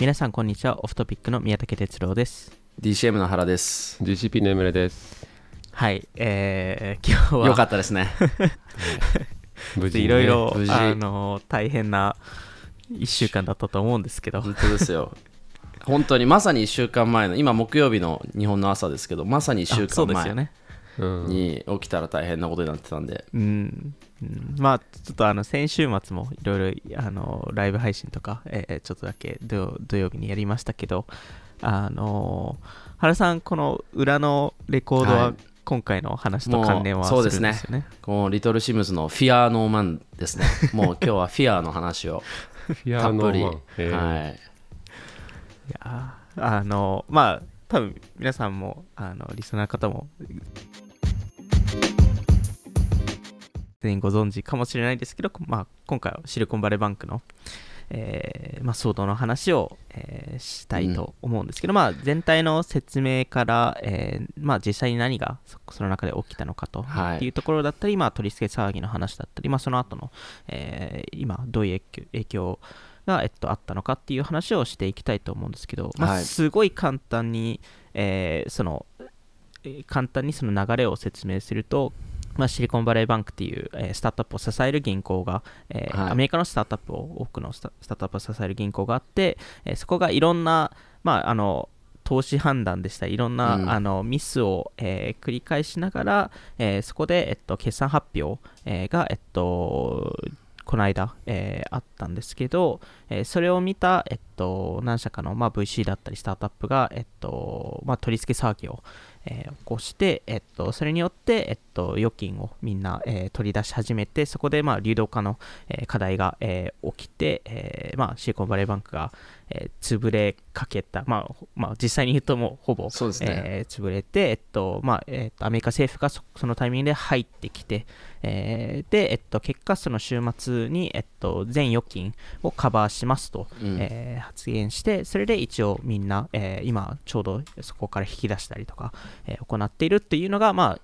皆さんこんにちは。オフトピックの宮武哲郎です。DCM の原です。GCP のエムレです。はい。えー、今日はよかったですね。無事いろいろ無事。あの大変な1週間だったと思うんですけど。本当ですよ。本当にまさに1週間前の今木曜日の日本の朝ですけどまさに1週あそう間前ですよね。うん。に起きたら大変なことになってたんで。うん、うん。まあちょっとあの先週末もいろいろあのライブ配信とか、えーちょっとだけ土土曜日にやりましたけどあの原さんこの裏のレコードははい。今回の話と関連はするんもうそうですですよね。このリトルシムズのフィアーノーマンですね。もう今日はフィアーの話を フィアノたっぷり、はい。いやーあのまあ多分皆さんもあのリスナーの方も全員ご存知かもしれないですけど、まあ、今回はシリコンバレーバンクの、えーまあ、騒動の話を、えーしたいと思うんですけど、まあ、全体の説明から、えーまあ、実際に何がそその中で起きたのかとはい。いうところだったり、まあ、取り付け騒ぎの話だったり、まあ、その後の、えー今どういう影響が、えっと、あったのかっていう話をしていきたいと思うんですけど、まあ、はい。すごい簡単に、えーそのえー簡単にその流れを説明すると、まあ、シリコンバレーバンクっていう、えースタートアップを支える銀行が、えーはい。アメリカのスタートアップを多くのスタートアップを支える銀行があって、えーそこがいろんな、まあ、あの投資判断でしたりいろんな、うん。あのミスを、えー繰り返しながら、えーそこで、えっと、決算発表、えーが、えっと、この間、えーあったんですけど、えーそれを見た、えっと、何社かの、まあ、VC だったりスタートアップが、えっとまあ、取り付け騒ぎを、えー起こして、えっと、それによって、えっと、預金をみんな、えー取り出し始めてそこで、まあ、流動化の、え課題が、え起きて、えまあ、シリコンバレーバンクが、えー潰れかけた、まあほまあ、実際に言うともうほぼそうですね。えー潰れて、えっとまあえっと、アメリカ政府がそそのタイミングで入ってきて、えーで、えっと、結果、その週末に、えっと、全預金をカバーしますと、うん。えー発言して、それで一応みんな、えー今、ちょうどそこから引き出したりとか、えー行っているっていうのが、まあ、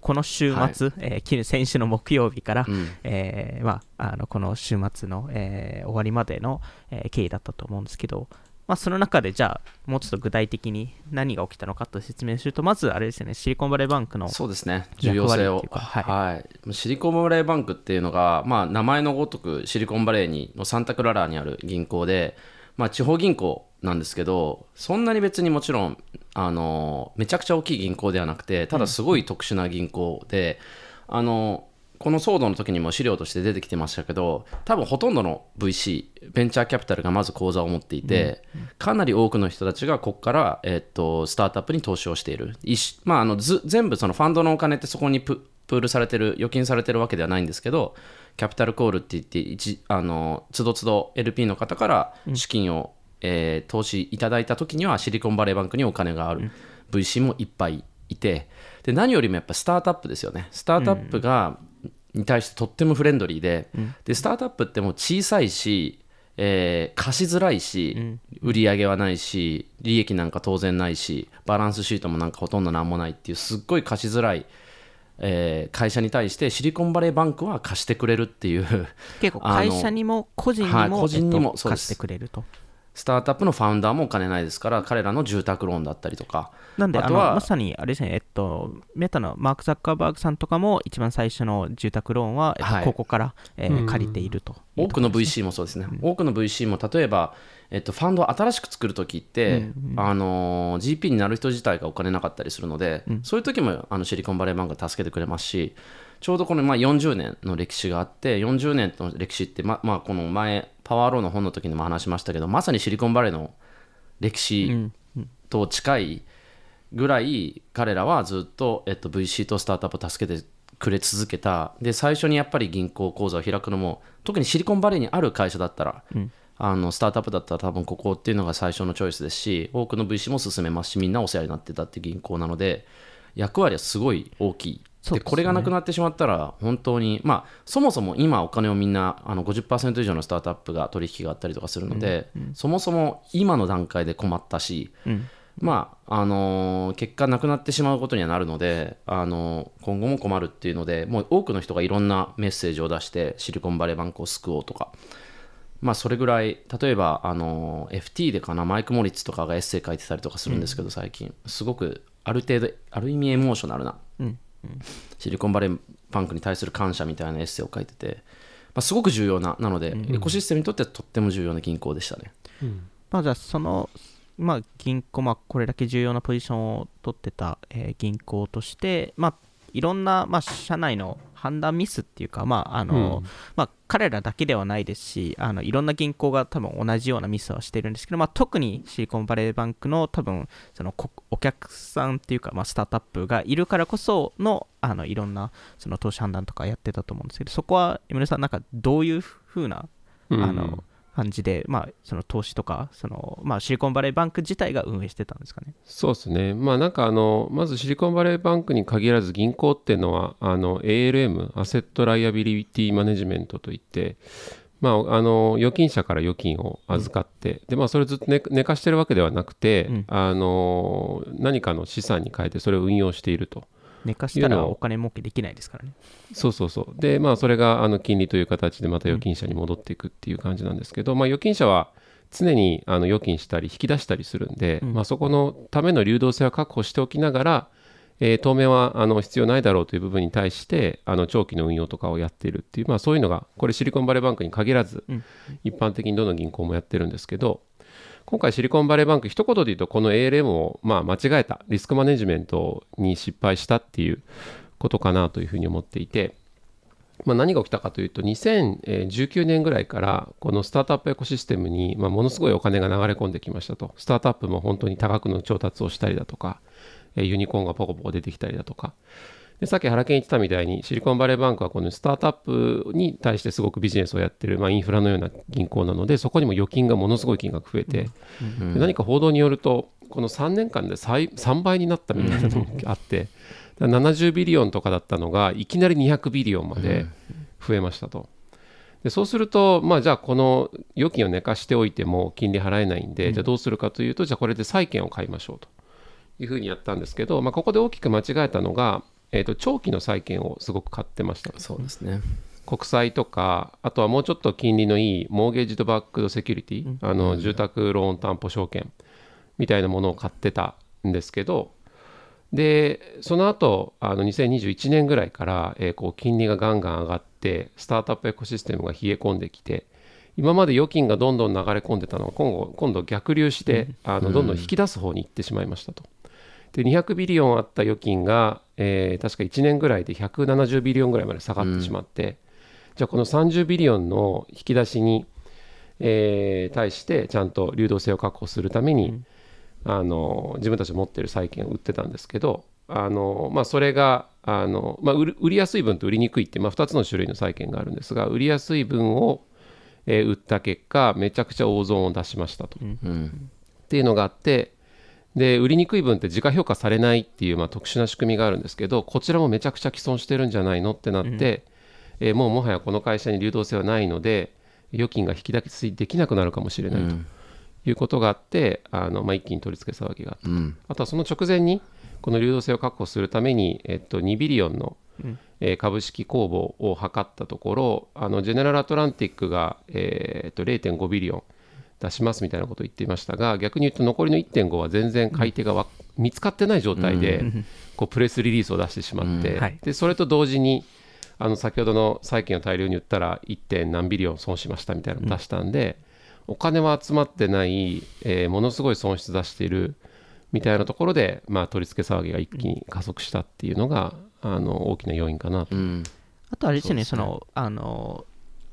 この週末、えー昨日先週の木曜日から、うん。えーまあ、あのこの週末の、えー終わりまでの、えー経緯だったと思うんですけど、まあ、その中でじゃあもうちょっと具体的に何が起きたのかと説明するとまずあれですよねシリコンバレーバンクのそうですね。重要性を。はい。はい、シリコンバレーバンクっていうのが、まあ、名前のごとくシリコンバレーにのサンタクララにある銀行で、まあ、地方銀行なんですけどそんなに別にもちろんあのめちゃくちゃ大きい銀行ではなくてただすごい特殊な銀行で、あのこの騒動の時にも資料として出てきてましたけど多分ほとんどの VC ベンチャーキャピタルがまず口座を持っていて、かなり多くの人たちがここから、えっとスタートアップに投資をしている、いまあ、あのず全部そのファンドのお金ってそこにププールされてる預金されてるわけではないんですけどキャピタルコールって言って一あのつどつど LP の方から資金を、えー投資いただいた時にはシリコンバレーバンクにお金がある VC もいっぱいいてで何よりもやっぱスタートアップですよね。スタートアップが、に対してとってもフレンドリーで,、でスタートアップってもう小さいし、えー貸しづらいし、売り上げはないし利益なんか当然ないしバランスシートもなんかほとんどなんもないっていうすっごい貸しづらい、えー会社に対してシリコンバレーバンクは貸してくれるっていう結構会社にも個人にも,、はい個人にも貸してくれるとスタートアップのファウンダーもお金ないですから彼らの住宅ローンだったりとか。なんでああとはのまさにあれですね、えっと、メタのマーク・ザッカーバーグさんとかも一番最初の住宅ローンは、えっとはい。ここから、えーうん。借りているという多くの VC もそうですね、多くの VC も例えば、えっと、ファンドを新しく作るときって、あのー GP になる人自体がお金なかったりするので、そういう時もあのシリコンバレーバンクが助けてくれますしちょうどこのまあ40年の歴史があって40年の歴史って、ままあ、この前パワーローの本の時にも話しましたけどまさにシリコンバレーの歴史と近いぐらい彼らはずっと、えっと、VC とスタートアップを助けてくれ続けた。で最初にやっぱり銀行口座を開くのも特にシリコンバレーにある会社だったら、あのスタートアップだったら多分ここっていうのが最初のチョイスですし多くの VC も進めますしみんなお世話になってたって銀行なので役割はすごい大きいでこれがなくなってしまったら本当にまあそもそも今お金をみんなあの50%以上のスタートアップが取引があったりとかするので、そもそも今の段階で困ったし、まああのー結果なくなってしまうことにはなるので、あのー今後も困るっていうのでもう多くの人がいろんなメッセージを出してシリコンバレーバンクを救おうとかっまあそれぐらい例えばあの FT でかなマイク・モリッツとかがエッセイ書いてたりとかするんですけど、最近。すごくある程度ある意味エモーショナルな、うんシリコンバレーバンクに対する感謝みたいなエッセイを書いてて、まあ、すごく重要ななので、エコシステムにとってはとっても重要な銀行でしたね。まあじゃあその、まあ、銀行、まあ、これだけ重要なポジションを取ってた、えー銀行として、まあ、いろんな、まあ、社内の判断ミスっていうか、まああのうん。まあ、彼らだけではないですしあのいろんな銀行が多分同じようなミスはしてるんですけど、まあ、特にシリコンバレーバンクの多分そのこお客さんっていうか、まあ、スタートアップがいるからこそのあのいろんなその投資判断とかやってたと思うんですけどそこは井村さんなんかどういうふうなうん。あの感じで、まあ、その投資とかその、まあ、シリコンバレーバンク自体が運営してたんですかね。そうですね、まあなんかあの、まずシリコンバレーバンクに限らず銀行っていうのは、あの ALM、アセット・ライアビリティ・マネジメントといって、まあ、あの預金者から預金を預かって、でまあ、それをずっと寝寝かしてるわけではなくて、うんあの何かの資産に変えてそれを運用していると。寝かしたらお金儲けできないですからね。そうそうそう。で、まあ、それがあの金利という形でまた預金者に戻っていくっていう感じなんですけど、まあ、預金者は常にあの預金したり引き出したりするんで、うんまあ、そこのための流動性は確保しておきながら、えー当面はあの必要ないだろうという部分に対してあの長期の運用とかをやっているっていう、まあ、そういうのがこれシリコンバレーバンクに限らず、うん一般的にどの銀行もやってるんですけど今回シリコンバレーバンク一言で言うとこの ALM をまあ間違えた。リスクマネジメントに失敗したっていうことかなというふうに思っていて、まあ、何が起きたかというと2019年ぐらいからこのスタートアップエコシステムにまものすごいお金が流れ込んできましたと。スタートアップも本当に多額の調達をしたりだとかユニコーンがポコポコ出てきたりだとか。でさっき原健言ってたみたいにシリコンバレーバンクはこのスタートアップに対してすごくビジネスをやってる、まあ、インフラのような銀行なのでそこにも預金がものすごい金額増えて、で何か報道によるとこの3年間で最3倍になったみたいなのもあって、だから70ビリオンとかだったのがいきなり200ビリオンまで増えましたと。でそうすると、まあ、じゃあこの預金を寝かしておいても金利払えないんで、じゃあどうするかというとじゃあこれで債券を買いましょうというふうにやったんですけど、まあ、ここで大きく間違えたのが、えー、と長期の債券をすごく買ってましたとそうですね。国債とかあとはもうちょっと金利のいいモーゲージドバックドセキュリティ、あの住宅ローン担保証券みたいなものを買ってたんですけどでその後あの2021年ぐらいから、えーこう金利がガンガン上がってスタートアップエコシステムが冷え込んできて今まで預金がどんどん流れ込んでたのが今後今度逆流して、あのどんどん引き出す方に行ってしまいましたと。で200ビリオンあった預金が、えー確か1年ぐらいで170ビリオンぐらいまで下がってしまって、じゃあこの30ビリオンの引き出しに、えー対してちゃんと流動性を確保するために、あの自分たち持ってる債券を売ってたんですけどあの、まあ、それがあの、まあ、売りやすい分と売りにくいって、まあ、2つの種類の債券があるんですが売りやすい分を、えー売った結果めちゃくちゃ大損を出しましたと。うん。っていうのがあってで売りにくい分って自家評価されないっていう、まあ、特殊な仕組みがあるんですけどこちらもめちゃくちゃ既存してるんじゃないのってなって、えーもうもはやこの会社に流動性はないので預金が引き出しできなくなるかもしれないということがあって、あのまあ、一気に取り付け騒ぎがあった。うん。あとはその直前にこの流動性を確保するために、えっと、2ビリオンの、えー株式公募を図ったところあのジェネラルアトランティックが、えーっと0.5ビリオン出しますみたいなことを言っていましたが逆に言うと残りの1.5は全然買い手がわ見つかってない状態で、こうプレスリリースを出してしまって、うんはいでそれと同時にあの先ほどの債券を大量に売ったら 1. 点何ビリオン損しましたみたいなのを出したんで、お金は集まってない、えーものすごい損失出しているみたいなところで、まあ、取り付け騒ぎが一気に加速したっていうのが、あの大きな要因かなと。うん。あとあれですよね、その、あの、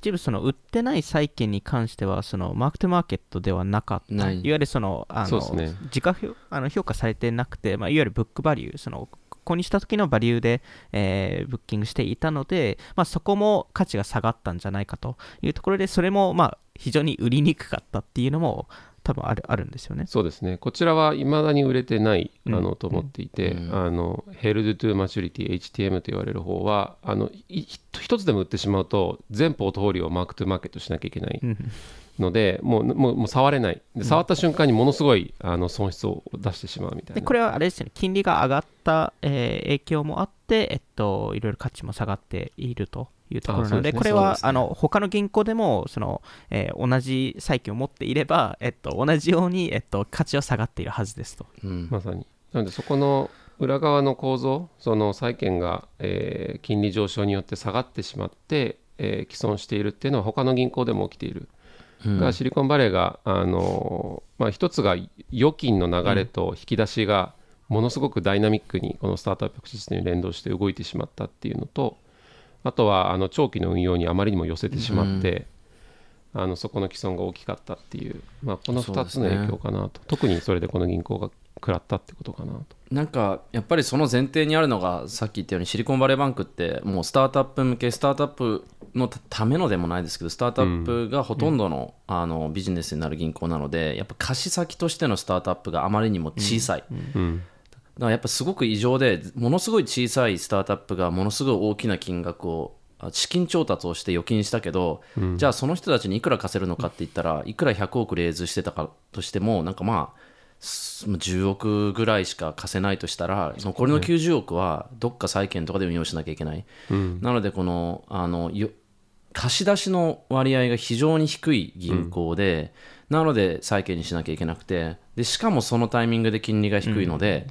一部その売ってない債券に関しては、そのマークトゥマーケットではなかった、ない。いわゆるその、あの、ね。自家評あの評価されてなくて、まあ、いわゆるブックバリュー、その、購入した時のバリューで、えーブッキングしていたので、まあ、そこも価値が下がったんじゃないかというところで、それもまあ非常に売りにくかったっていうのも多分あるあるんですよね。そうですね。こちらはいまだに売れてないあうん。のと思っていて、うん。あのヘルドゥトゥマチュリティ HTM と言われる方はあの一つでも売ってしまうと全ポートフォリオをマークトゥマーケットしなきゃいけないうん。のでもうもうもう触れない。で触った瞬間にものすごいあの損失を出してしまうみたいな。でこれはあれですよね、金利が上がった、えー影響もあって、えっと、いろいろ価値も下がっているというところなので、ですね。これは、ね。あの他の銀行でもその、えー同じ債券を持っていれば、えっと、同じように、えっと、価値は下がっているはずですと。うん。まさに。なのでそこの裏側の構造その債券が、えー金利上昇によって下がってしまって、えー既存しているっていうのは他の銀行でも起きている、うん。がシリコンバレーが、あのーまあ、一つが預金の流れと引き出しがものすごくダイナミックにこのスタートアップシステムに連動して動いてしまったっていうのとあとはあの長期の運用にあまりにも寄せてしまって、あのそこの既存が大きかったっていう、まあ、この2つの影響かなと、特にそれでこの銀行が食らったってことかなと。なんかやっぱりその前提にあるのがさっき言ったようにシリコンバレーバンクってもうスタートアップ向けスタートアップのたためのでもないですけどスタートアップがほとんどの,、あのビジネスになる銀行なのでやっぱ貸し先としてのスタートアップがあまりにも小さい、うんだやっぱすごく異常でものすごい小さいスタートアップがものすごい大きな金額をあ資金調達をして預金したけど、じゃあその人たちにいくら貸せるのかって言ったらいくら100億レーズしてたかとしてもなんかまあす10億ぐらいしか貸せないとしたら残りの90億はどっか債券とかで運用しなきゃいけない、なのでこのあのよ貸し出しの割合が非常に低い銀行で、なので債券にしなきゃいけなくてでしかもそのタイミングで金利が低いので、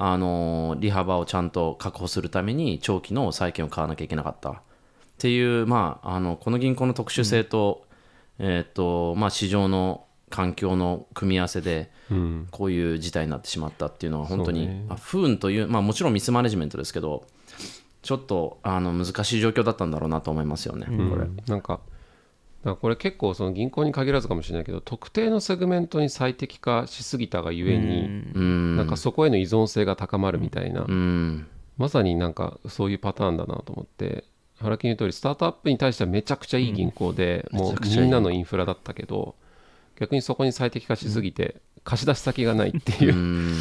あの利幅をちゃんと確保するために長期の債券を買わなきゃいけなかった。っていう、まあ、あのこの銀行の特殊性と,、えーっとまあ、市場の環境の組み合わせでうん。こういう事態になってしまったっていうのは本当に、そうね。まあ不運という、まあ、もちろんミスマネジメントですけどちょっとあの難しい状況だったんだろうなと思いますよね、これ。なんかなんかこれ結構その銀行に限らずかもしれないけど特定のセグメントに最適化しすぎたがゆえに、うん。なんかそこへの依存性が高まるみたいな、うん。まさになんかそういうパターンだなと思って原木の言う通りスタートアップに対してはめちゃくちゃいい銀行で、もうみんなのインフラだったけど逆にそこに最適化しすぎて貸し出し先がないっていう。う、ん。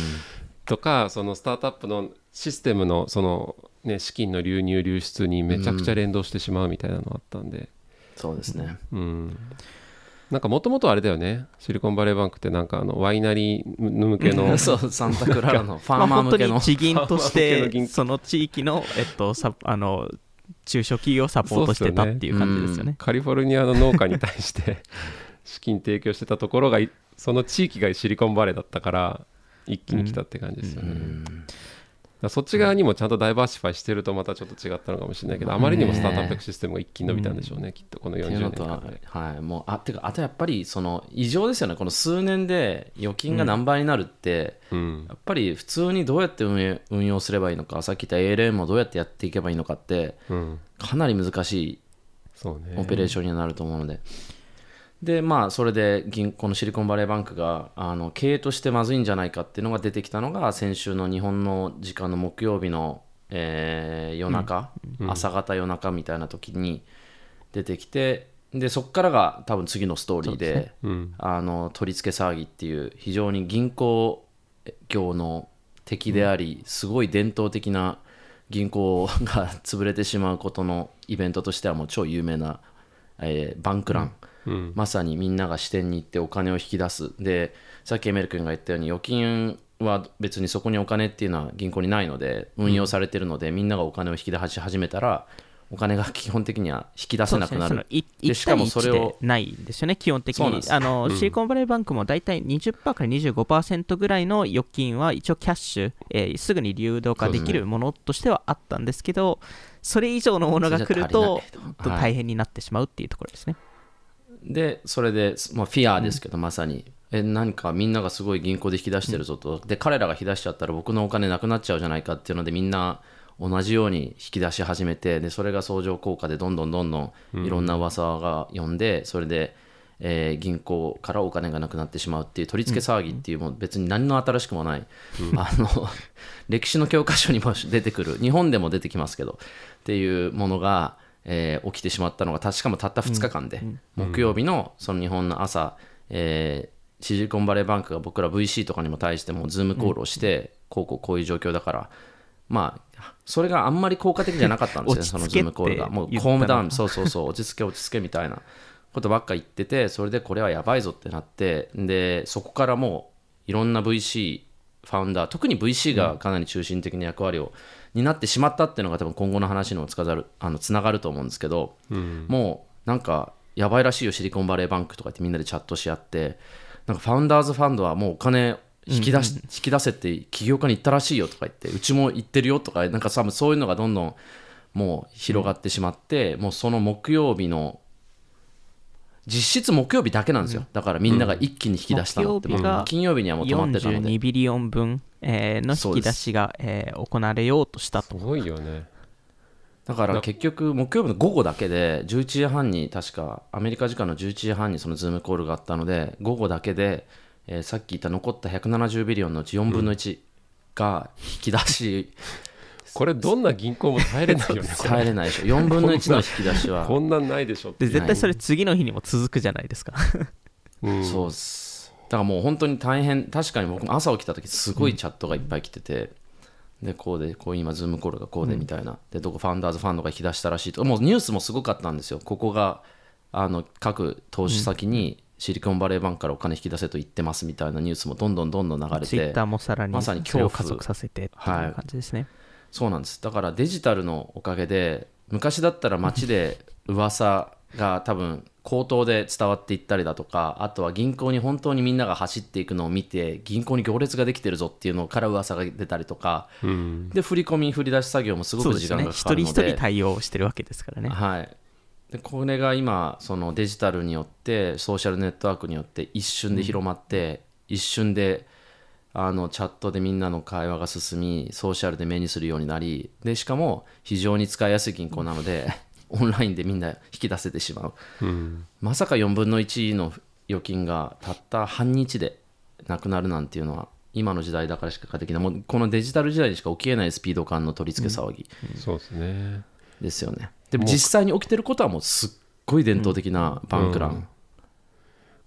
とかそのスタートアップのシステムのその、ね、資金の流入流出にめちゃくちゃ連動してしまうみたいなのあったんで、そうですね。うん、なんかもともとあれだよねシリコンバレーバンクってなんかあのワイナリー向けの そう、サンタクララのフ ァまあ、ーマー向けのに。地銀として その地域の、えっと、さあの中小企業をサポートしてたっていう感じですよね。カリフォルニアの農家に対して資金提供してたところがいその地域がシリコンバレーだったから一気に来たって感じですよね、だからそっち側にもちゃんとダイバーシファイしてるとまたちょっと違ったのかもしれないけどあまりにもスタートアップシステムが一気に伸びたんでしょうね、きっとこの40っていうのと年間ではい、もうあてかあとやっぱりその異常ですよね、この数年で預金が何倍になるって、うん。やっぱり普通にどうやって運営運用すればいいのか、さっき言った ALM をどうやってやっていけばいいのかって、うん。かなり難しいオペレーションになると思うので。でまあそれで銀行のシリコンバレーバンクがあの経営としてまずいんじゃないかっていうのが出てきたのが先週の日本の時間の木曜日の、えー夜中、朝方夜中みたいな時に出てきてでそこからが多分次のストーリーでうん。あの取り付け騒ぎっていう非常に銀行業の敵であり、すごい伝統的な銀行が 潰れてしまうことのイベントとしてはもう超有名な、えーバンクラン、うん。まさにみんなが支店に行ってお金を引き出す。でさっきエメル君が言ったように預金は別にそこにお金っていうのは銀行にないので運用されてるので、みんながお金を引き出し始めたらお金が基本的には引き出せなくなる。そのい1でしかも対1それをでないんですよね、基本的に。そうなんシリコンバレーバンクも大体20%から25%ぐらいの預金は一応キャッシュ、えーすぐに流動化できるものとしてはあったんですけど、それ以上のものが来ると大変になってしまうっていうところですね。でそれで、まあ、フィアーですけど、まさに。え何かみんながすごい銀行で引き出してるぞと、で彼らが引き出しちゃったら僕のお金なくなっちゃうじゃないかっていうのでみんな同じように引き出し始めてでそれが相乗効果でどんどんどんどんいろんな噂が呼んで、それで、えー銀行からお金がなくなってしまうっていう取り付け騒ぎっていうもう別に何の新しくもない、あの歴史の教科書にも出てくる日本でも出てきますけどっていうものが、えー起きてしまったのがたしかもたった2日間で、木曜日のその日本の朝、えーシリコンバレーバンクが僕ら VC とかにも対してもズームコールをして、こうこうこういう状況だからまあそれがあんまり効果的じゃなかったんですよね そのズームコールが。もうコームダウンそうそうそう落ち着け落ち着けみたいなことばっか言っててそれでこれはやばいぞってなってでそこからもういろんな VC ファウンダー特に VC がかなり中心的な役割を担ってしまったっていうのが多分今後の話にもつかざるあのつながると思うんですけど、もうなんかやばいらしいよシリコンバレーバンクとかってみんなでチャットし合ってなんかファウンダーズファンドはもうお金引き出し、引き出せって起業家に言ったらしいよとか言ってうちも言ってるよとかなんか多分そういうのがどんどんもう広がってしまって、もうその木曜日の実質木曜日だけなんですよ、だからみんなが一気に引き出したのって、木曜日がもう金曜日にはもう止まってたので。42ビリオン分、えーの引き出しが、えー行われようとしたと。すごいよね。だから結局木曜日の午後だけで11時半に確かアメリカ時間の11時半にそのズームコールがあったので午後だけで、えーさっき言った残った170ビリオンのうち4分の1が引き出し、これどんな銀行も耐えれないよね 耐えれないでしょ。4分の1の引き出しは。こんなんないでしょってで絶対それ次の日にも続くじゃないですか。うん。そうです。だからもう本当に大変確かに僕も朝起きた時すごいチャットがいっぱい来てて、でこうでこう今ズームコールがこうでみたいな、でどこファウンダーズファンドが引き出したらしいと。もうニュースもすごかったんですよ。ここがあの各投資先にシリコンバレーバンクからお金引き出せと言ってますみたいなニュースもどんどんどんどん流れてツイッターもさらにまさにそれを恐怖。加速させてっていう感じですね。そうなんです。だからデジタルのおかげで昔だったら街で噂が多分口頭で伝わっていったりだとかあとは銀行に本当にみんなが走っていくのを見て銀行に行列ができてるぞっていうのから噂が出たりとかうんで振り込み振り出し作業もすご。く時間がかかるので一人対応してるわけですからね。はい、でこれが今そのデジタルによってソーシャルネットワークによって一瞬で広まって、一瞬であのチャットでみんなの会話が進みソーシャルで目にするようになりでしかも非常に使いやすい銀行なのでオンラインでみんな引き出せてしまう。うん。まさか4分の1の預金がたった半日でなくなるなんていうのは今の時代だからしかできない。もうこのデジタル時代にしか起きえないスピード感の取り付け騒ぎ、そうですね。ですよね。でも実際に起きてることはもうすっごい伝統的なバンクラン、うん。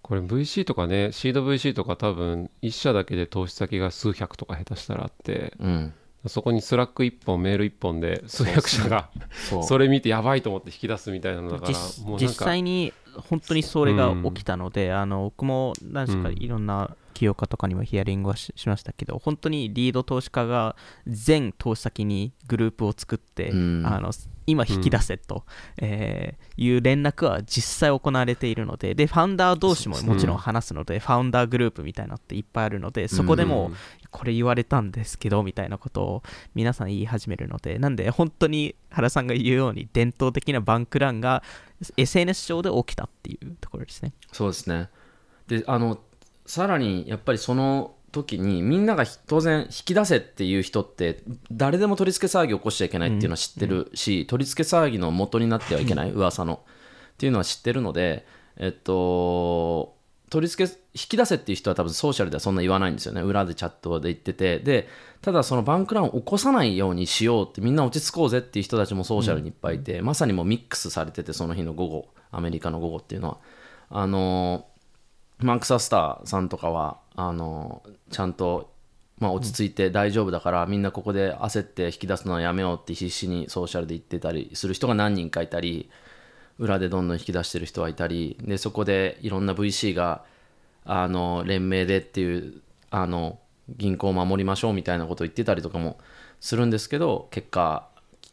これ VC とかねシード VC とか多分1社だけで投資先が数百とか下手したらあって。うんそこに Slack 1本メール1本で数百社がそれ見てやばいと思って引き出すみたいなのだから実もうなんか実際に本当にそれが起きたので、あの僕も何しかうん。いろんな起業家とかにもヒアリングはししましたけど本当にリード投資家が全投資先にグループを作って、うん。あの今引き出せと、えーいう連絡は実際行われているのででファウンダー同士ももちろん話すので、ファウンダーグループみたいなのっていっぱいあるのでそこでもう、うんこれ言われたんですけどみたいなことを皆さん言い始めるのでなんで本当に原さんが言うように伝統的なバンクランが SNS 上で起きたっていうところですね。そうですね。であのさらにやっぱりその時にみんながひ当然引き出せっていう人って誰でも取り付け騒ぎを起こしちゃいけないっていうのは知ってるし、取り付け騒ぎの元になってはいけない、噂の。っていうのは知ってるのでえっと取り付け引き出せっていう人は多分ソーシャルではそんな言わないんですよね。裏でチャットで言ってて。でただそのバンクランを起こさないようにしようってみんな落ち着こうぜっていう人たちもソーシャルにいっぱいいて、まさにもうミックスされててその日の午後アメリカの午後っていうのは。あのマーク・サスターさんとかはあのちゃんと、まあ、落ち着いて大丈夫だから、みんなここで焦って引き出すのはやめようって必死にソーシャルで言ってたりする人が何人かいたり裏でどんどん引き出してる人はいたりでそこでいろんな VC があの連名でっていうあの銀行を守りましょうみたいなことを言ってたりとかもするんですけど結果、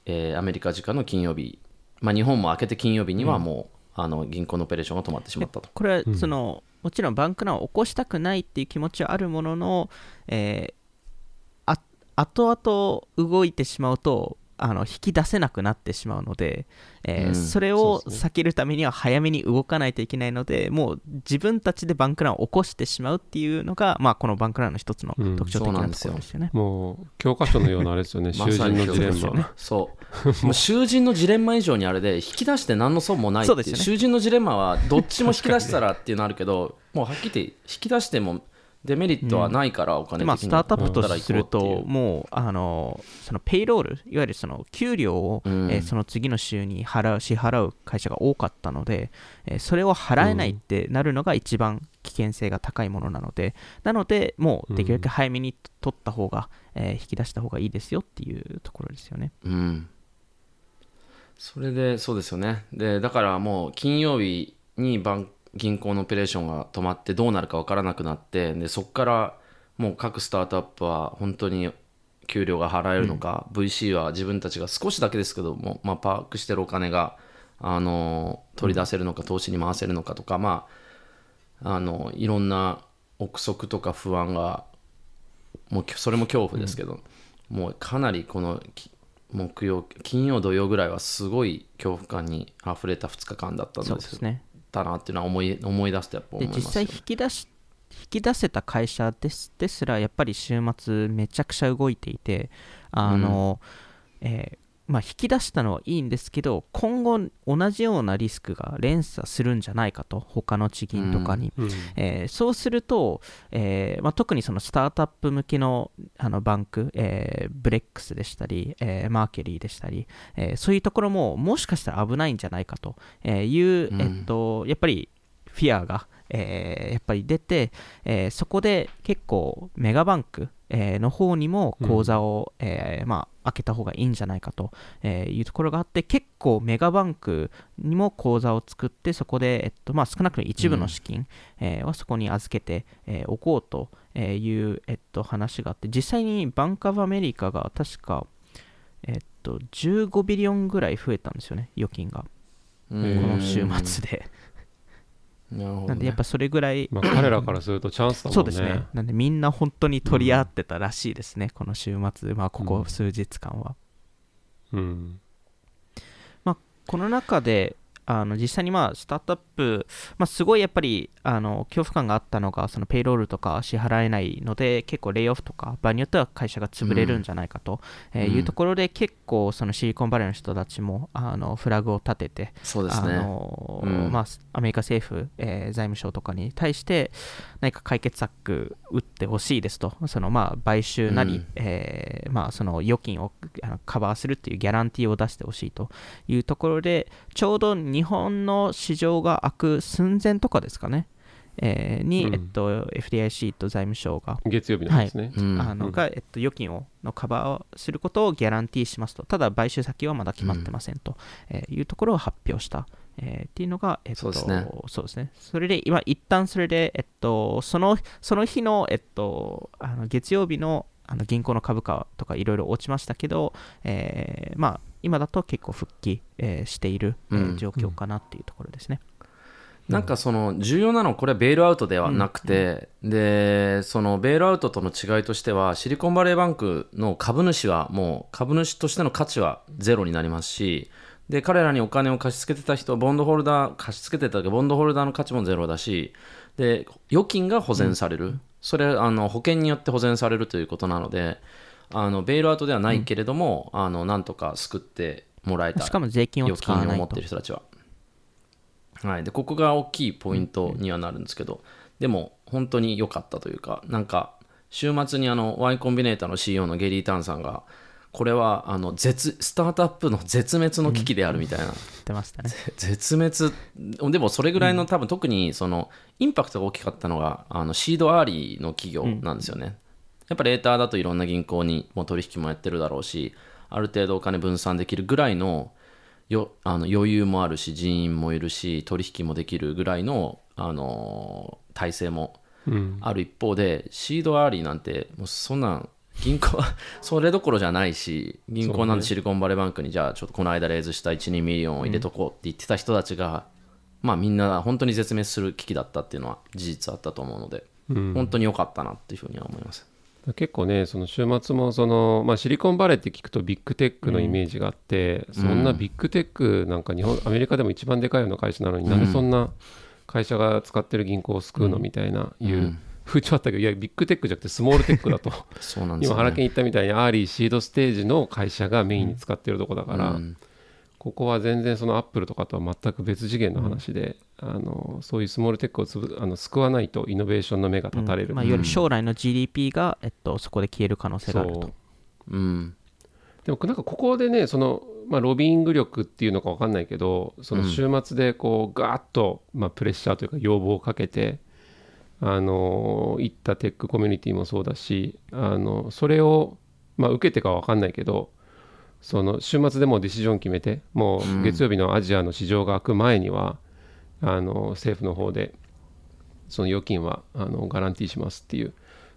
えーアメリカ時間の金曜日、まあ、日本も明けて金曜日にはもう、あの銀行のオペレーションが止まってしまったと。これはその、もちろんバンクランを起こしたくないっていう気持ちはあるものの、えー後々動いてしまうとあの引き出せなくなってしまうので、えーうんそれを避けるためには早めに動かないといけないのでもう自分たちでバンクランを起こしてしまうっていうのが、まあ、このバンクランの一つのうん。特徴的なとですよころですよ。ね。もう教科書のようなあれですよね囚人のジレンマ、そう。もう囚人のジレンマ以上にあれで引き出して何の損もないっていう。そうですよね。囚人のジレンマはどっちも引き出したらっていうのあるけどもうはっきり言って引き出してもデメリットはないから、お金的にでまあ、スタートアップとすると、もうあのそのペイロール、いわゆるその給料を、うん。えーその次の週に払う支払う会社が多かったので、えーそれを払えないってなるのが一番危険性が高いものなので、なので、もうできるだけ早めに取った方が、えー引き出した方がいいですよっていうところですよね。うん、それでそうですよね。でだからもう金曜日にバン銀行のオペレーションが止まってどうなるか分からなくなってでそこからもう各スタートアップは本当に給料が払えるのか、VC は自分たちが少しだけですけども、まあ、パークしてるお金があの取り出せるのか、投資に回せるのかとか、まあ、あのいろんな憶測とか不安がもうそれも恐怖ですけど、もうかなりこのき木曜金曜土曜ぐらいはすごい恐怖感にあふれた2日間だったんでですすねだなっていうのは思い思い出すとやっぱ思で実際いますよ引き出し引き出せた会社ですですらやっぱり週末めちゃくちゃ動いていてあの、えーまあ、引き出したのはいいんですけど今後同じようなリスクが連鎖するんじゃないかと他の地銀とかに、うん。えーそうすると、えーまあ、特にそのスタートアップ向けのあのバンク、えーブレックスでしたり、えーマーケリーでしたり、えーそういうところももしかしたら危ないんじゃないかとえーいう、うん。えっと、やっぱりフィアが、えーやっぱり出て、えーそこで結構メガバンク、えーの方にも口座を、えーまあ、開けた方がいいんじゃないかとえーいうところがあって結構メガバンクにも口座を作ってそこで、えっとまあ、少なくとも一部の資金、えーはそこに預けて、えーおこうという、えっと、話があって実際にバンク・オブ・アメリカが確か、えっと、15ビリオンぐらい増えたんですよね預金が。うん。この週末で。なるほど、ね、なんでやっぱそれぐらい、まあ、彼らからするとチャンスだもんね。そうですね。なんでみんな本当に取り合ってたらしいですね、この週末、まあここ数日間は。うん。この中で、あの実際にまあスタートアップ、まあ、すごいやっぱりあの恐怖感があったのがそのペイロールとか支払えないので結構レイオフとか場合によっては会社が潰れるんじゃないかと、えいうところで結構そのシリコンバレーの人たちもあのフラグを立ててあそうですね。のうん。まあ、アメリカ政府、えー財務省とかに対して何か解決策打ってほしいですと。そのまあ買収なり、うん。えーまあ、その預金をあのカバーするっていうギャランティーを出してほしいというところでちょうど日本の市場が開く寸前とかですかね、えーに、うん。えっと、FDIC と財務省が。月曜日なんですね、うん。あのが、えっと、預金をのカバーすることをギャランティーしますと、ただ買収先はまだ決まってませんと、えーいうところを発表した、えーっていうのが、えっと、そうですね。そうですね。それで今、一旦それで、えっと、そのその日の、えっと、あの月曜日のあの銀行の株価とかいろいろ落ちましたけど、えーまあ、今だと結構復帰、えーしている、状況かなっていうところですね。なんかその重要なのはこれはベールアウトではなくて、でそのベールアウトとの違いとしてはシリコンバレーバンクの株主はもう株主としての価値はゼロになりますしで彼らにお金を貸し付けてた人ボンドホルダー貸し付けてたけどボンドホルダーの価値もゼロだしで預金が保全される、それあの保険によって保全されるということなのであのベールアウトではないけれども、あのなんとか救ってもらえたしかも税金を預使わないと金を持ってる。人たちは。はい、でここが大きいポイントにはなるんですけど、でも本当に良かったというか、なんか週末にあの Y コンビネーターの CEO のゲリー・タンさんが、これはあの絶スタートアップの絶滅の危機であるみたいな、言ってましたね。絶滅、でもそれぐらいの多分特にそのインパクトが大きかったのがあのシードアーリーの企業なんですよね。やっぱレーターだといろんな銀行にも取引もやってるだろうし、ある程度お金分散できるぐらいのよあの余裕もあるし、人員もいるし、取引もできるぐらいの、あのー体制もうん。ある一方で、シードアーリーなんて、もうそんなん、銀行はそれどころじゃないし、銀行なんてシリコンバレーバンクに、じゃあちょっとこの間 raise した1、2 million を入れとこうって言ってた人たちが、まあみんな本当に絶滅する危機だったっていうのは事実あったと思うので、うん。本当に良かったなっていうふうには思います。結構ねその週末もその、まあ、シリコンバレーって聞くとビッグテックのイメージがあって、そんなビッグテックなんか日本アメリカでも一番でかいような会社なのに、なんでそんな会社が使ってる銀行を救うのみたいないう風潮あったけどいやビッグテックじゃなくてスモールテックだと そうなんですよ、ね。今原健言ったみたいにアーリーシードステージの会社がメインに使ってるとこだから、うんここは全然そのアップルとかとは全く別次元の話で、あのそういうスモールテックをつぶあの救わないとイノベーションの芽が断たれる、まあ、いわゆる将来の GDP が、えっと、そこで消える可能性があるとそう。うん。でもなんかここでねその、まあ、ロビーイング力っていうのか分かんないけどその週末でこうガーッと、まあ、プレッシャーというか要望をかけてあの行ったテックコミュニティもそうだしあのそれを、まあ、受けてか分かんないけどその週末でもうディシジョン決めてもう月曜日のアジアの市場が開く前には、あの政府の方でその預金はあのガランティーしますっていう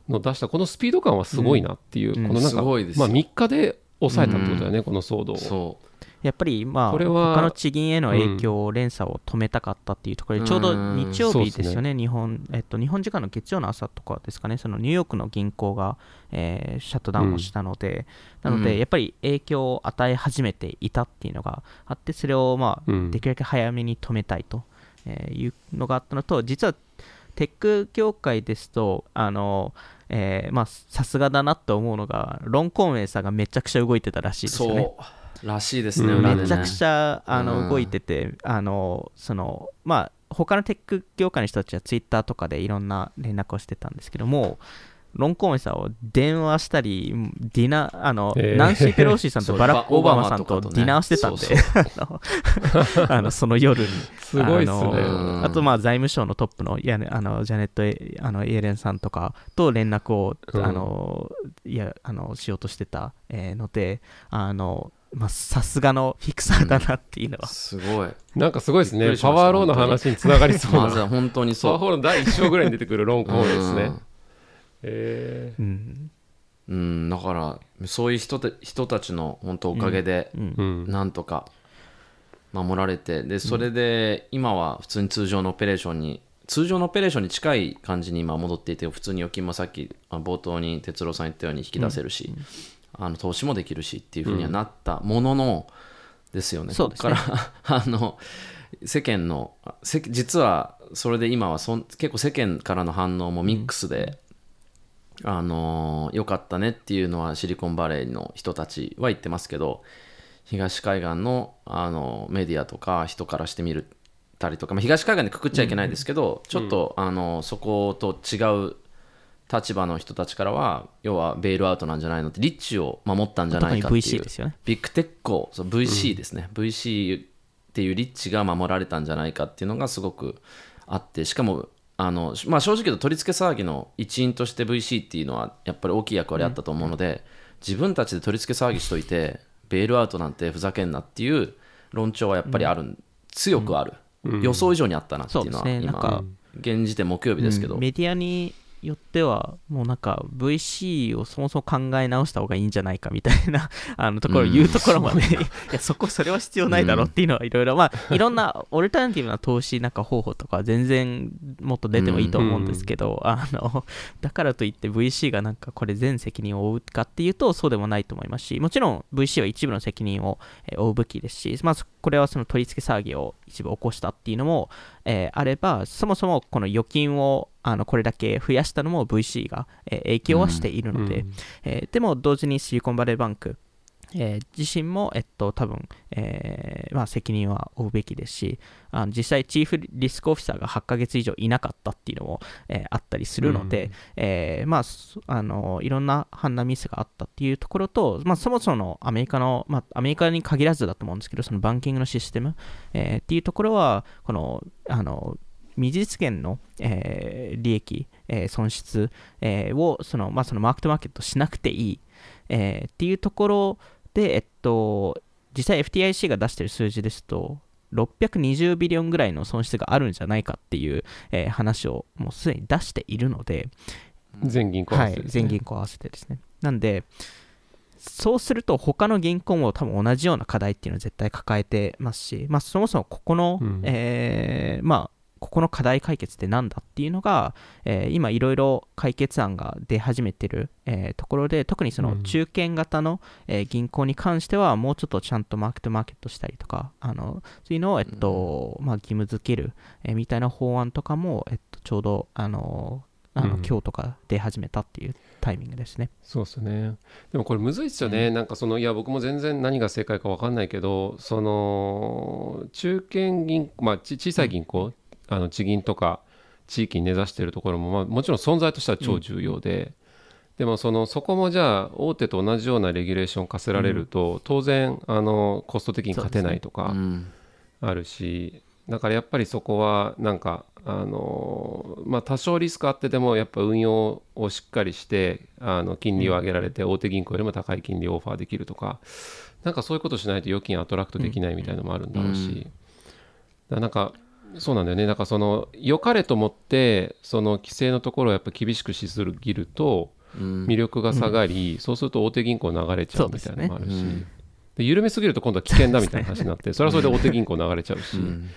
の出したこのスピード感はすごいなっていう、うん。このなんか、まあ、3日で抑えたってことだよね、この騒動を。そやっぱりまあ他の地銀への影響、連鎖を止めたかったっていうところで、ちょうど日曜日ですよね、日本えっと、日本時間の月曜の朝とかですかね、そのニューヨークの銀行が、えーシャットダウンをしたので、なので、うんやっぱり影響を与え始めていたっていうのがあって、それをまあうん。できるだけ早めに止めたいとえーいうのがあったのと、実はテック業界ですと、あのえーまあ、さすがだなと思うのが、ロン・コーンウェイさんがめちゃくちゃ動いてたらしいうですよね。そうらしいですね、うん。めちゃくちゃあうんの動いてて、あのそのまあ他のテック業界の人たちはツイッターとかでいろんな連絡をしてたんですけども、ロン・コーンさんを電話したり、ディナーあの、えー。ナンシー・ペロシさんと バラック・オバマさんとディナーしてたんで、あのその夜に。すごいっすね。あと、まあ、財務省のトップのやねあのジャネットエ・あのイエレンさんとかと連絡を、うん。あのいやあのしようとしてた、えーので、あのまあさすがのフィクサーだなっていうのは、すごい。なんかすごいですね。パワーローの話につながりそうな。まずは本当にパワーそローの第1章ぐらいに出てくるロンコーンですね。うん。えうんう、うん、だからそういう人た人たちの本当おかげで、うん。ーうんなんとか守られてでそれで今は普通に通常のオペレーションに通常のオペレーションに近い感じに今戻っていて普通に預金もさっきあ冒頭に哲郎さん言ったように引き出せるし、あの投資もできるしっていうふうにはなったもののですよね。そうですね。から あの世間のせ実はそれで今はそん結構世間からの反応もミックスで、あの良かったねっていうのはシリコンバレーの人たちは言ってますけど東海岸のあのメディアとか人からしてみるたりとか、まあ、東海岸でくくっちゃいけないですけど、ちょっと、あのそこと違う立場の人たちからは要はベールアウトなんじゃないのってリッチを守ったんじゃないかっていう。VC ですよね。ビッグテックそう VC ですね、VC っていうリッチが守られたんじゃないかっていうのがすごくあってしかもあの、まあ、正直言うと取り付け騒ぎの一員として VC っていうのはやっぱり大きい役割あったと思うので、自分たちで取り付け騒ぎしといてベールアウトなんてふざけんなっていう論調はやっぱりある、強くある、予想以上にあったなっていうのは今か現時点木曜日ですけど、うん。メディアによっては、もうなんか VC をそもそも考え直した方がいいんじゃないかみたいな あのところを言うところまで、いやそこ、それは必要ないだろうっていうのはいろいろ、まあ、いろんなオルタナティブな投資なんか方法とかは全然もっと出てもいいと思うんですけど、あのだからといって VC がなんかこれ全責任を負うかっていうとそうでもないと思いますし、もちろん VC は一部の責任をえー負うべきですし、まあ、そこれはその取り付け騒ぎを一部起こしたっていうのも、えーあれば、そもそもこの預金をあのこれだけ増やしたのも VC が、えー影響はしているので、うん。えーでも同時にシリコンバレーバンク、えー自身も、えっと、多分、えーまあ、責任は負うべきですし、あの実際、チーフリスクオフィサーが8ヶ月以上いなかったっていうのも、えーあったりするので、うんえーまあ、そあのいろんな判断ミスがあったっていうところと、まあ、そもそものアメリカの、まあ、アメリカに限らずだと思うんですけど、そのバンキングのシステム、えーっていうところは、この、あの、未実現の、えー利益、えー損失、えーをその、まあ、そのマークトマーケットしなくていい、えーっていうところで、えっと、実際 FTIC が出している数字ですと、620ビリオンぐらいの損失があるんじゃないかっていう、えー話をもうすでに出しているので、全銀行合わはい、せてですね全銀行合わせてですね。なんで、そうすると他の銀行も多分同じような課題っていうのを絶対抱えてますし、まあ、そもそもここの、うんえーまあ、ここの課題解決ってなんだっていうのが、えー今いろいろ解決案が出始めてる、えーところで特にそのうん。中堅型の、えー銀行に関してはもうちょっとちゃんとマーケットマーケットしたりとかあのそういうのを、えっとまあ、義務付ける、えーみたいな法案とかも、えっと、ちょうどあのあの、うん。今日とか出始めたっていうタイミングですね。そうですね。でもこれむずいですよね、なんかそのいや僕も全然何が正解か分かんないけどその中堅銀まあち小さい銀行、あの地銀とか地域に根ざしているところも、まあ、もちろん存在としては超重要で、でもそのそこもじゃあ大手と同じようなレギュレーション課せられると、当然あのコスト的に勝てないとか、うん。あるしだからやっぱりそこはなんかあのまあ多少リスクあってでもやっぱ運用をしっかりしてあの金利を上げられて大手銀行よりも高い金利をオファーできるとかなんかそういうことしないと預金アトラクトできないみたいなのもあるんだろうし、だからなんかそうなんだよね。だからその良かれと思ってその規制のところをやっぱ厳しくしすぎるとうん。魅力が下がり、そうすると大手銀行流れちゃうみたいなのもあるし、うんで緩めすぎると今度は危険だみたいな話になってそれはそれで大手銀行流れちゃうし、うん。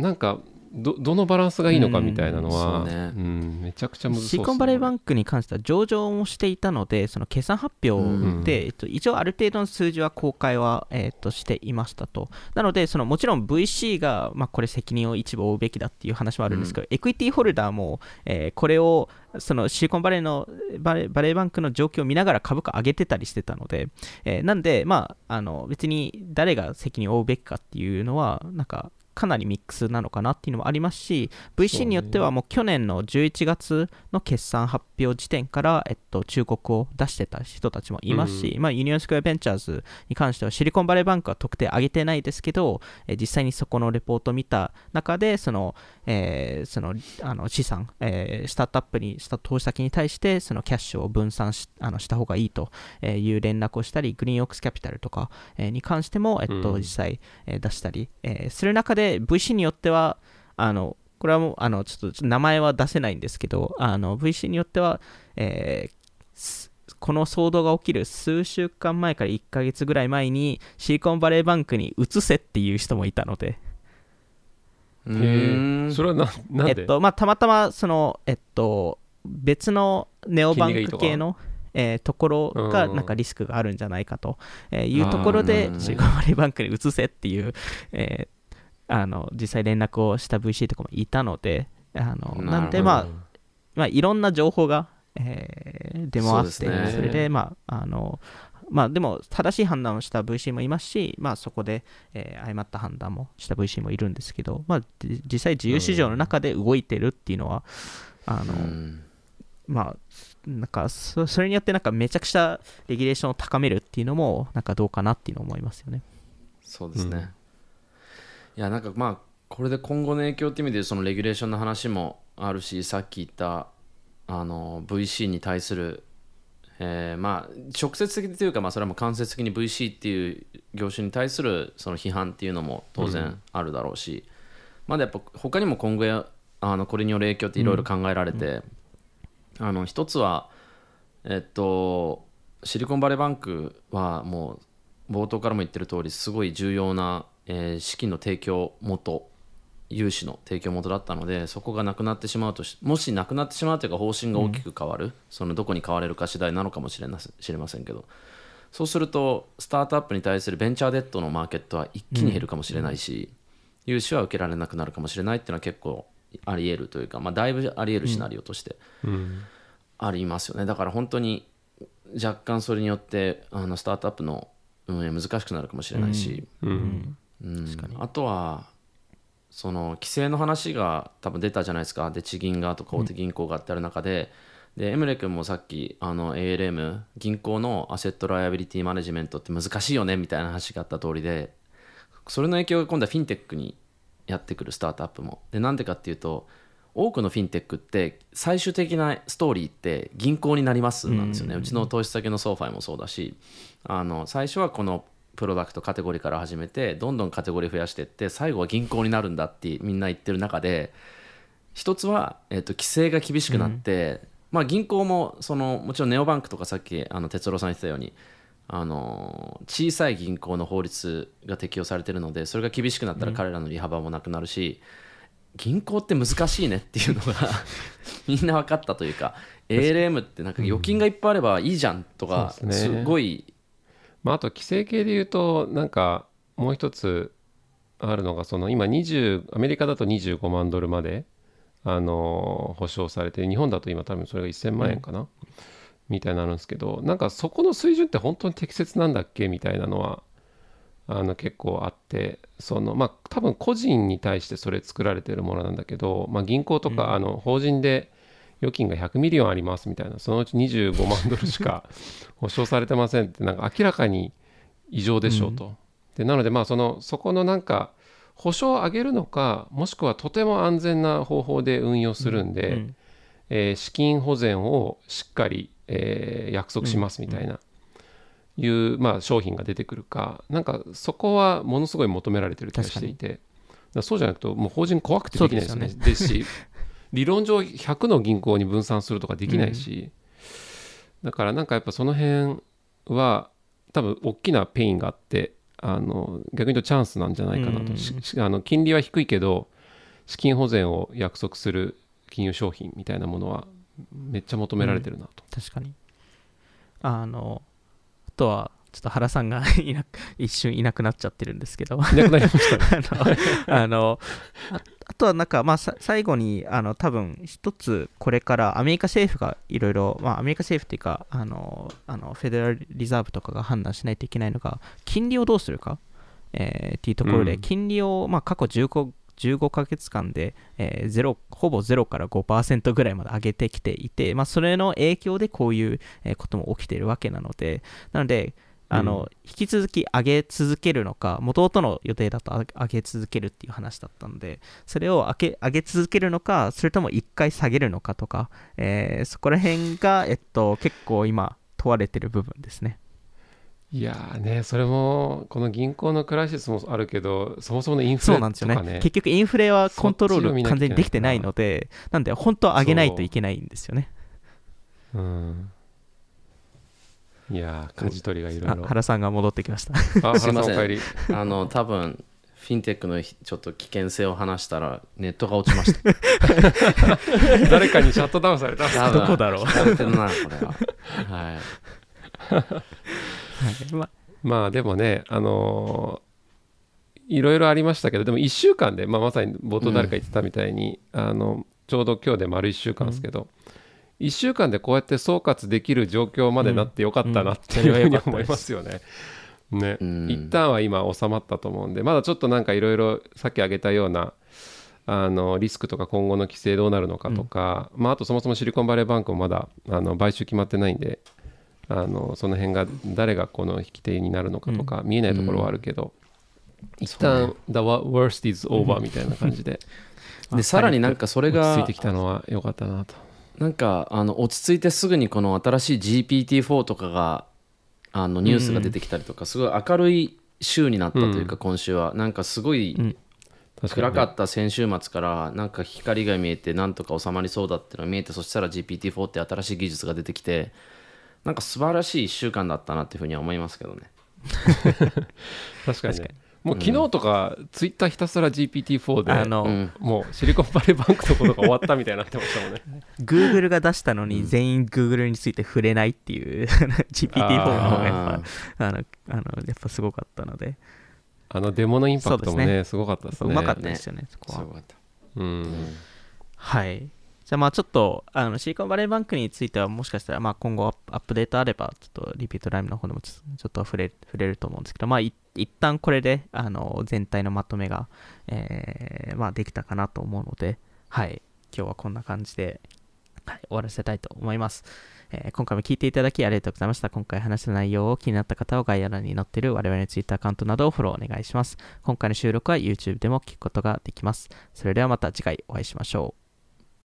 なんかどどのバランスがいいのかみたいなのは、うんね。うんめちゃくちゃ難しい。シリコンバレーバンクに関しては上場もしていたので、その決算発表で、えっと、一応ある程度の数字は公開は、えっと、していましたと。なので、そのもちろん VC が、まあ、これ責任を一部負うべきだっていう話もあるんですけど、エクイティホルダーも、えーこれをそのシリコンバレーのバレバレーバンクの状況を見ながら株価上げてたりしてたので、えーなんで、まあ、あの別に誰が責任を負うべきかっていうのは、なんかかなりミックスなのかなっていうのもありますし、VC によってはもう去年の11月の決算発表時点から、えっと、忠告を出してた人たちもいますし、まあ、ユニオンスクエアベンチャーズに関してはシリコンバレーバンクは特定上げてないですけど、えー実際にそこのレポートを見た中で、その、えーそのあの資産、えースタートアップにした投資先に対して、そのキャッシュを分散しあのした方がいいという連絡をしたり、グリーンオックスキャピタルとか、えーに関しても、えっと、うん。実際、えー出したり、えーする中で VC によっては、あのこれはもうあのちょっと名前は出せないんですけど、あの VC によっては、えーすこの騒動が起きる数週間前から1ヶ月ぐらい前にシリコンバレーバンクに移せっていう人もいたので、それはななんで、えっとまあ、たまたまその、えっと、別のネオバンク系のえーところがうん。なんかリスクがあるんじゃないかとえーいうところでシリコンバレーバンクに移せっていう、えーあの実際連絡をした VC とかもいたのであのなんでまあまあ、いろんな情報が、えー出回って、そね。れで、まあ、あの、まあ、でも、正しい判断をした VC もいますし、まあ、そこで、えー誤った判断もした VC もいるんですけど、まあ、じ実際、自由市場の中で動いてるっていうのは、あの、うん。まあ、なんかそ、それによって、なんか、めちゃくちゃレギュレーションを高めるっていうのも、なんかどうかなっていうのを思いますよね。そうですね、うんいやなんかまあこれで今後の影響って意味でそのレギュレーションの話もあるしさっき言ったあの VC に対する、えまあ直接的というかまあそれはもう間接的に VC っていう業種に対するその批判っていうのも当然あるだろうし、まだやっぱ他にも今後あのこれによる影響っていろいろ考えられて、あの一つはえっとシリコンバレーバンクはもう冒頭からも言ってる通りすごい重要な、えー資金の提供元融資の提供元だったのでそこがなくなってしまうとしもしなくなってしまうというか方針が大きく変わる、そのどこに変われるか次第なのかもしれな知れませんけど。そうするとスタートアップに対するベンチャーデッドのマーケットは一気に減るかもしれないし、融資は受けられなくなるかもしれないっていうのは結構あり得るというか、まあ、だいぶあり得るシナリオとしてうん。ありますよね。だから本当に若干それによってあのスタートアップの運営難しくなるかもしれないし、うんうん。あとはその規制の話が多分出たじゃないですか。で地銀がとか大手銀行がってある中で、でエムレ君もさっきあの ALM 銀行の asset liability management って難しいよねみたいな話があった通りで。それの影響が今度はフィンテックにやってくるスタートアップも。でなんでかっていうと多くのフィンテックって最終的なストーリーって銀行になりますなんですよね、うちの投資先の SoFi もそうだしあの最初はこのプロダクトカテゴリーから始めてどんどんカテゴリー増やしていって最後は銀行になるんだってみんな言ってる中で一つは、えっと規制が厳しくなって、まあ、銀行もそのもちろんネオバンクとかさっきあの哲郎さん言ってたようにあの小さい銀行の法律が適用されてるのでそれが厳しくなったら彼らの利幅もなくなるし、銀行って難しいねっていうのが みんな分かったというか ALM ってなんか預金がいっぱいあればいいじゃんとか、すごいまあ、あと規制系で言うとなんかもう一つあるのがその今20アメリカだと25万ドルまであの保証されて日本だと今多分それが1000万円かな、みたいになるんですけどなんかそこの水準って本当に適切なんだっけみたいなのはあの結構あってそのまあ多分個人に対してそれ作られてるものなんだけど、まあ、銀行とか、あの法人で預金が100ミリオンありますみたいなそのうち25万ドルしか 保証されてませんってなんか明らかに異常でしょうと。でなのでまあそのそこのなんか保証を上げるのかもしくはとても安全な方法で運用するんで、うんえー資金保全をしっかり、えー約束しますみたいな、いう、まあ、商品が出てくるかなんかそこはものすごい求められてる気がしていてらそうじゃなくてもう法人怖くてできないですよね。ですし理論上100の銀行に分散するとかできないし、だからなんかやっぱその辺は多分大きなペインがあってあの逆に言うとチャンスなんじゃないかなと、あの金利は低いけど資金保全を約束する金融商品みたいなものはめっちゃ求められてるなと、確かに。あのあとはちょっと原さんがいな一瞬いなくなっちゃってるんですけど。いなくなりましたね。あのあとはなんか、まあ、さ最後にあの多分一つこれからアメリカ政府がいろいろ、まあ、アメリカ政府っていうかあのあの Federal Reserve とかが判断しないといけないのが金利をどうするか、えーっていうところで、うん。金利を、まあ、過去15 15ヶ月間で、えーゼロほぼ0から5%ぐらいまで上げてきていて、まあ、それの影響でこういうえーことも起きているわけなのでなのであの、うん引き続き上げ続けるのか、もともとの予定だと上げ続けるっていう話だったので、それを上げ上げ続けるのか、それとも1回下げるのかとか、えーそこら辺が、えっと、結構今、問われてる部分ですね。いやーねそれもこの銀行のクライシスもあるけどそもそものインフレそうなんですよとかねね。結局、インフレはコントロール完全にできてないので、なんで、本当は上げないといけないんですよね。うんいやー舵取りがいろいろ。あ原さんが戻ってきました。あすいません原さんお帰り。あの多分フィンテックのちょっと危険性を話したらネットが落ちました。誰かにシャットダウンされた多分。どこだろう。聞かれてるなこれは。はい。はいままあでもねあのーいろいろありましたけどでも1週間で、まあ、まさに冒頭誰か言ってたみたいに、あのちょうど今日で丸1週間ですけど、1週間でこうやって総括できる状況までなってよかったなっていうふうに思いますよね。ね、うん。一旦は今収まったと思うんでまだちょっとなんかいろいろさっき挙げたようなあのリスクとか今後の規制どうなるのかとか、まあ、あとそもそもシリコンバレーバンクもまだあの買収決まってないんであのその辺が誰がこの引き手になるのかとか見えないところはあるけど、一旦 The worst is over みたいな感じで。でさらになんかそれ落ち着いがてきたのは良かったなと。なんかあの落ち着いてすぐにこの新しい GPT-4 とかがあのニュースが出てきたりとか、すごい明るい週になったというか、今週はなんかすごい暗かった先週末からなんか光が見えてなんとか収まりそうだっていうのが見えてそしたら GPT-4 って新しい技術が出てきてなんか素晴らしい1週間だったなっていうふうには思いますけどね。確かに。ねもう昨日とかツイッターひたすら GPT-4 であの、うんもうシリコンバレーバンクのことが終わったみたいになってましたもんね。Google が出したのに全員 Google について触れないっていう GPT-4 のやっぱあのあのやっぱすごかったので、あのデモのインパクトもそうね。すごかったですね。うまかったですよね、そこは。そう。かった。うん。はい。じゃあまあちょっとあのシリコンバレーバンクについてはもしかしたらまあ今後アップデートあればちょっとリピートライムの方でもちょっと触れ触れると思うんですけどまあ一旦これであの全体のまとめが、えーまあできたかなと思うのではい。今日はこんな感じで、はい、終わらせたいと思います、えー今回も聞いていただきありがとうございました。今回話した内容を気になった方は概要欄に載っている我々の Twitter アカウントなどをフォローお願いします。今回の収録は YouTube でも聞くことができます。それではまた次回お会いしましょう。